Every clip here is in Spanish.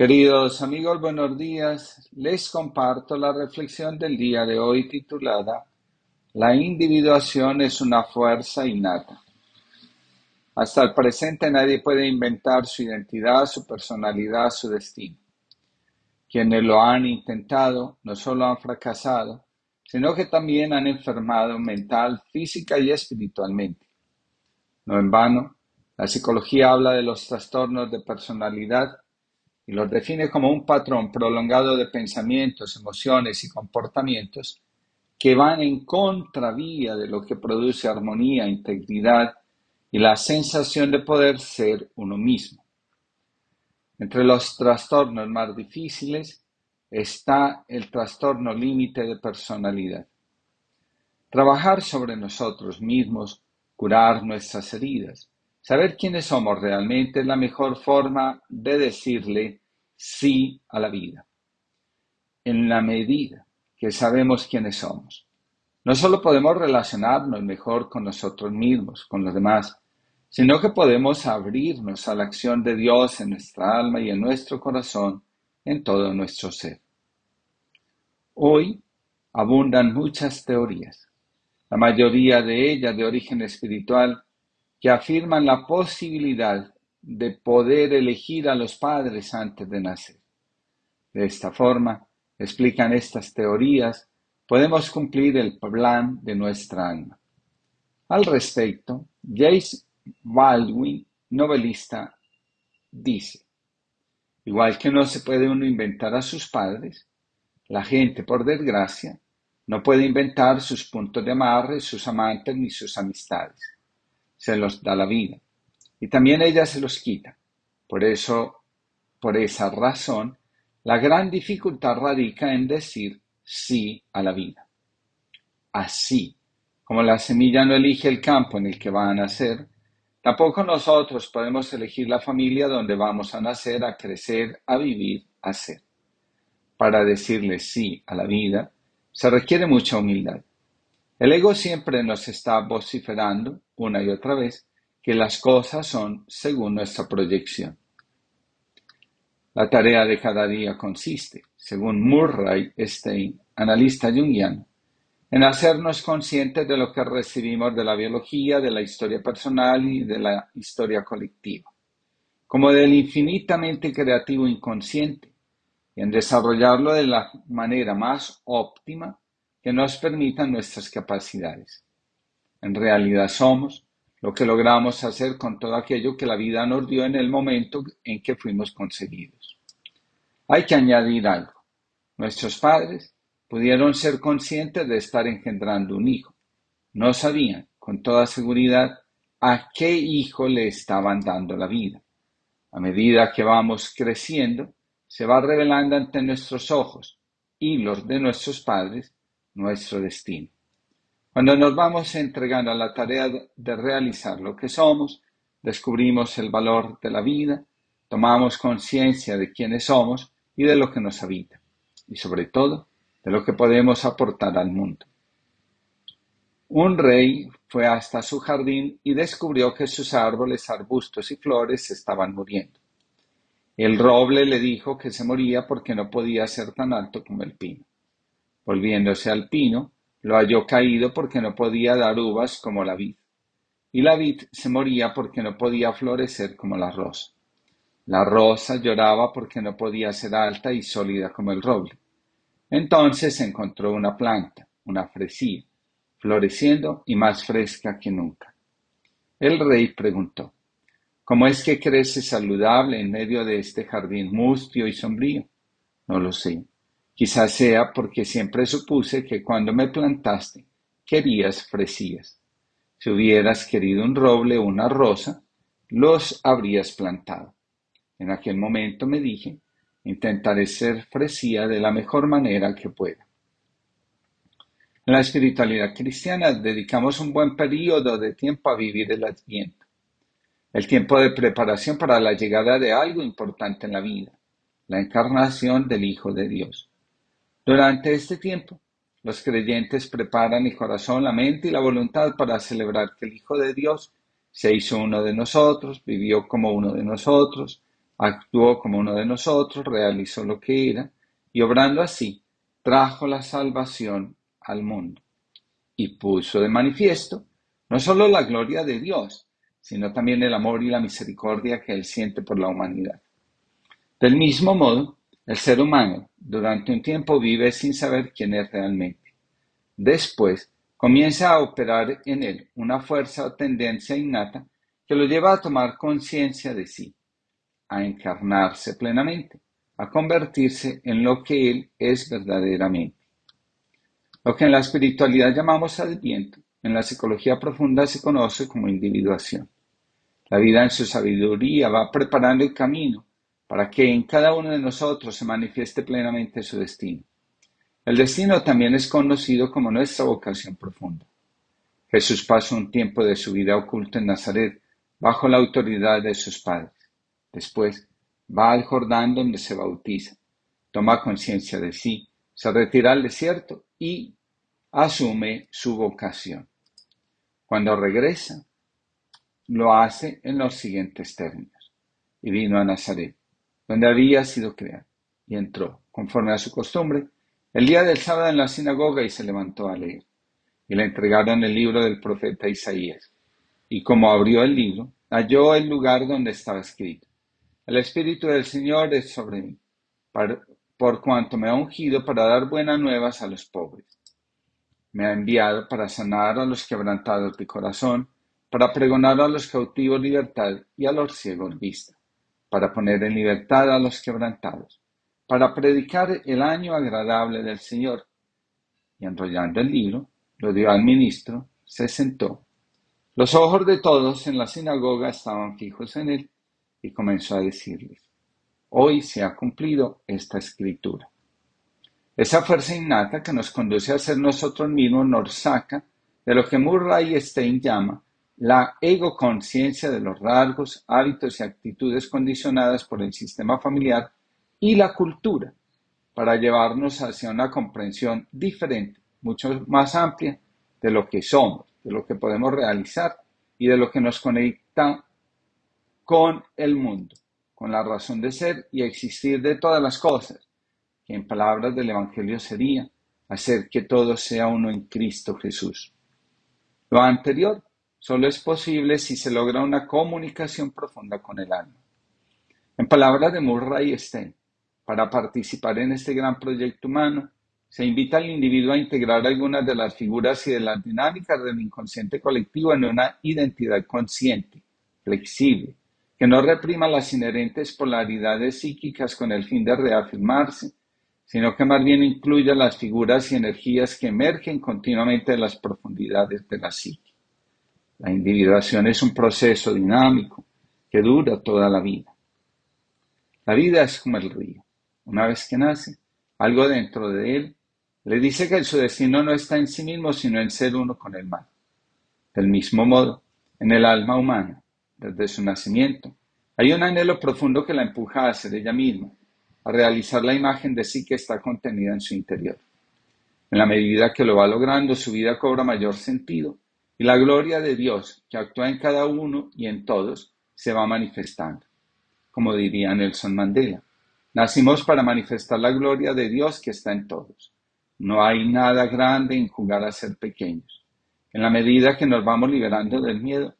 Queridos amigos, buenos días. Les comparto la reflexión del día de hoy titulada La individuación es una fuerza innata. Hasta el presente nadie puede inventar su identidad, su personalidad, su destino. Quienes lo han intentado no solo han fracasado, sino que también han enfermado mental, física y espiritualmente. No en vano, la psicología habla de los trastornos de personalidad y los define como un patrón prolongado de pensamientos, emociones y comportamientos que van en contravía de lo que produce armonía, integridad y la sensación de poder ser uno mismo. Entre los trastornos más difíciles está el trastorno límite de personalidad. Trabajar sobre nosotros mismos, curar nuestras heridas, saber quiénes somos realmente es la mejor forma de decirle sí a la vida, en la medida que sabemos quiénes somos. No solo podemos relacionarnos mejor con nosotros mismos, con los demás, sino que podemos abrirnos a la acción de Dios en nuestra alma y en nuestro corazón, en todo nuestro ser. Hoy abundan muchas teorías, la mayoría de ellas de origen espiritual, que afirman la posibilidad de poder elegir a los padres antes de nacer. De esta forma, explican estas teorías, podemos cumplir el plan de nuestra alma. Al respecto, Jace Baldwin, novelista, dice, igual que no se puede uno inventar a sus padres, la gente, por desgracia, no puede inventar sus puntos de amarre, sus amantes ni sus amistades. Se los da la vida y también ella se los quita. Por eso, por esa razón, la gran dificultad radica en decir sí a la vida. Así como la semilla no elige el campo en el que va a nacer, tampoco nosotros podemos elegir la familia donde vamos a nacer, a crecer, a vivir, a ser. Para decirle sí a la vida, se requiere mucha humildad. El ego siempre nos está vociferando, una y otra vez, que las cosas son según nuestra proyección. La tarea de cada día consiste, según Murray Stein, analista jungiano, en hacernos conscientes de lo que recibimos de la biología, de la historia personal y de la historia colectiva, como del infinitamente creativo inconsciente, y en desarrollarlo de la manera más óptima que nos permitan nuestras capacidades. En realidad somos, lo que logramos hacer con todo aquello que la vida nos dio en el momento en que fuimos concebidos. Hay que añadir algo. Nuestros padres pudieron ser conscientes de estar engendrando un hijo. No sabían, con toda seguridad, a qué hijo le estaban dando la vida. A medida que vamos creciendo, se va revelando ante nuestros ojos y los de nuestros padres nuestro destino. Cuando nos vamos entregando a la tarea de realizar lo que somos, descubrimos el valor de la vida, tomamos conciencia de quiénes somos y de lo que nos habita, y sobre todo de lo que podemos aportar al mundo. Un rey fue hasta su jardín y descubrió que sus árboles, arbustos y flores estaban muriendo. El roble le dijo que se moría porque no podía ser tan alto como el pino. Volviéndose al pino, lo halló caído porque no podía dar uvas como la vid, y la vid se moría porque no podía florecer como la rosa. La rosa lloraba porque no podía ser alta y sólida como el roble. Entonces encontró una planta, una fresía, floreciendo y más fresca que nunca. El rey preguntó, ¿Cómo es que crece saludable en medio de este jardín mustio y sombrío? No lo sé. Quizás sea porque siempre supuse que cuando me plantaste querías fresías. Si hubieras querido un roble o una rosa, los habrías plantado. En aquel momento me dije, intentaré ser fresía de la mejor manera que pueda. En la espiritualidad cristiana dedicamos un buen periodo de tiempo a vivir el adviento, el tiempo de preparación para la llegada de algo importante en la vida, la encarnación del Hijo de Dios. Durante este tiempo, los creyentes preparan el corazón, la mente y la voluntad para celebrar que el Hijo de Dios se hizo uno de nosotros, vivió como uno de nosotros, actuó como uno de nosotros, realizó lo que era, y obrando así, trajo la salvación al mundo. Y puso de manifiesto no solo la gloria de Dios, sino también el amor y la misericordia que Él siente por la humanidad. Del mismo modo, el ser humano durante un tiempo vive sin saber quién es realmente. Después, comienza a operar en él una fuerza o tendencia innata que lo lleva a tomar conciencia de sí, a encarnarse plenamente, a convertirse en lo que él es verdaderamente. Lo que en la espiritualidad llamamos adviento, en la psicología profunda se conoce como individuación. La vida en su sabiduría va preparando el camino para que en cada uno de nosotros se manifieste plenamente su destino. El destino también es conocido como nuestra vocación profunda. Jesús pasó un tiempo de su vida oculto en Nazaret bajo la autoridad de sus padres. Después va al Jordán donde se bautiza, toma conciencia de sí, se retira al desierto y asume su vocación. Cuando regresa, lo hace en los siguientes términos. Y vino a Nazaret, donde había sido creado, y entró, conforme a su costumbre, el día del sábado en la sinagoga y se levantó a leer. Y le entregaron el libro del profeta Isaías. Y como abrió el libro, halló el lugar donde estaba escrito. El Espíritu del Señor es sobre mí, por cuanto me ha ungido para dar buenas nuevas a los pobres. Me ha enviado para sanar a los quebrantados de corazón, para pregonar a los cautivos libertad y a los ciegos vista, para poner en libertad a los quebrantados, para predicar el año agradable del Señor. Y enrollando el libro, lo dio al ministro, se sentó. Los ojos de todos en la sinagoga estaban fijos en él y comenzó a decirles, hoy se ha cumplido esta escritura. Esa fuerza innata que nos conduce a ser nosotros mismos nos saca de lo que Murray Stein llama la egoconciencia de los rasgos, hábitos y actitudes condicionadas por el sistema familiar y la cultura para llevarnos hacia una comprensión diferente, mucho más amplia de lo que somos, de lo que podemos realizar y de lo que nos conecta con el mundo, con la razón de ser y existir de todas las cosas, que en palabras del Evangelio sería hacer que todo sea uno en Cristo Jesús. Lo anterior solo es posible si se logra una comunicación profunda con el alma. En palabras de Murray Stein, para participar en este gran proyecto humano, se invita al individuo a integrar algunas de las figuras y de las dinámicas del inconsciente colectivo en una identidad consciente, flexible, que no reprima las inherentes polaridades psíquicas con el fin de reafirmarse, sino que más bien incluya las figuras y energías que emergen continuamente de las profundidades de la psique. La individuación es un proceso dinámico que dura toda la vida. La vida es como el río. Una vez que nace, algo dentro de él le dice que su destino no está en sí mismo, sino en ser uno con el mar. Del mismo modo, en el alma humana, desde su nacimiento, hay un anhelo profundo que la empuja a ser ella misma, a realizar la imagen de sí que está contenida en su interior. En la medida que lo va logrando, su vida cobra mayor sentido y la gloria de Dios, que actúa en cada uno y en todos, se va manifestando. Como diría Nelson Mandela, nacimos para manifestar la gloria de Dios que está en todos. No hay nada grande en jugar a ser pequeños. En la medida que nos vamos liberando del miedo,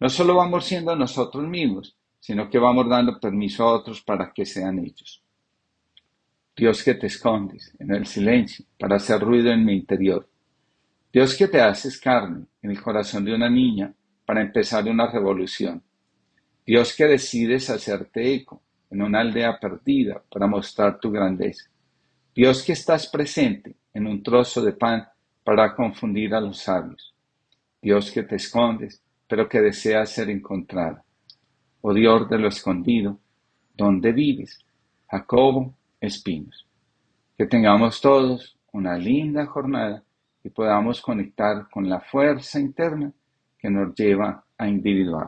no solo vamos siendo nosotros mismos, sino que vamos dando permiso a otros para que sean ellos. Dios que te escondes en el silencio para hacer ruido en mi interior Dios que te haces carne en el corazón de una niña para empezar una revolución. Dios que decides hacerte eco en una aldea perdida para mostrar tu grandeza. Dios que estás presente en un trozo de pan para confundir a los sabios. Dios que te escondes, pero que deseas ser encontrado. Oh Dios de lo escondido, ¿dónde vives? Jacobo Espinos. Que tengamos todos una linda jornada y podamos conectar con la fuerza interna que nos lleva a individuar.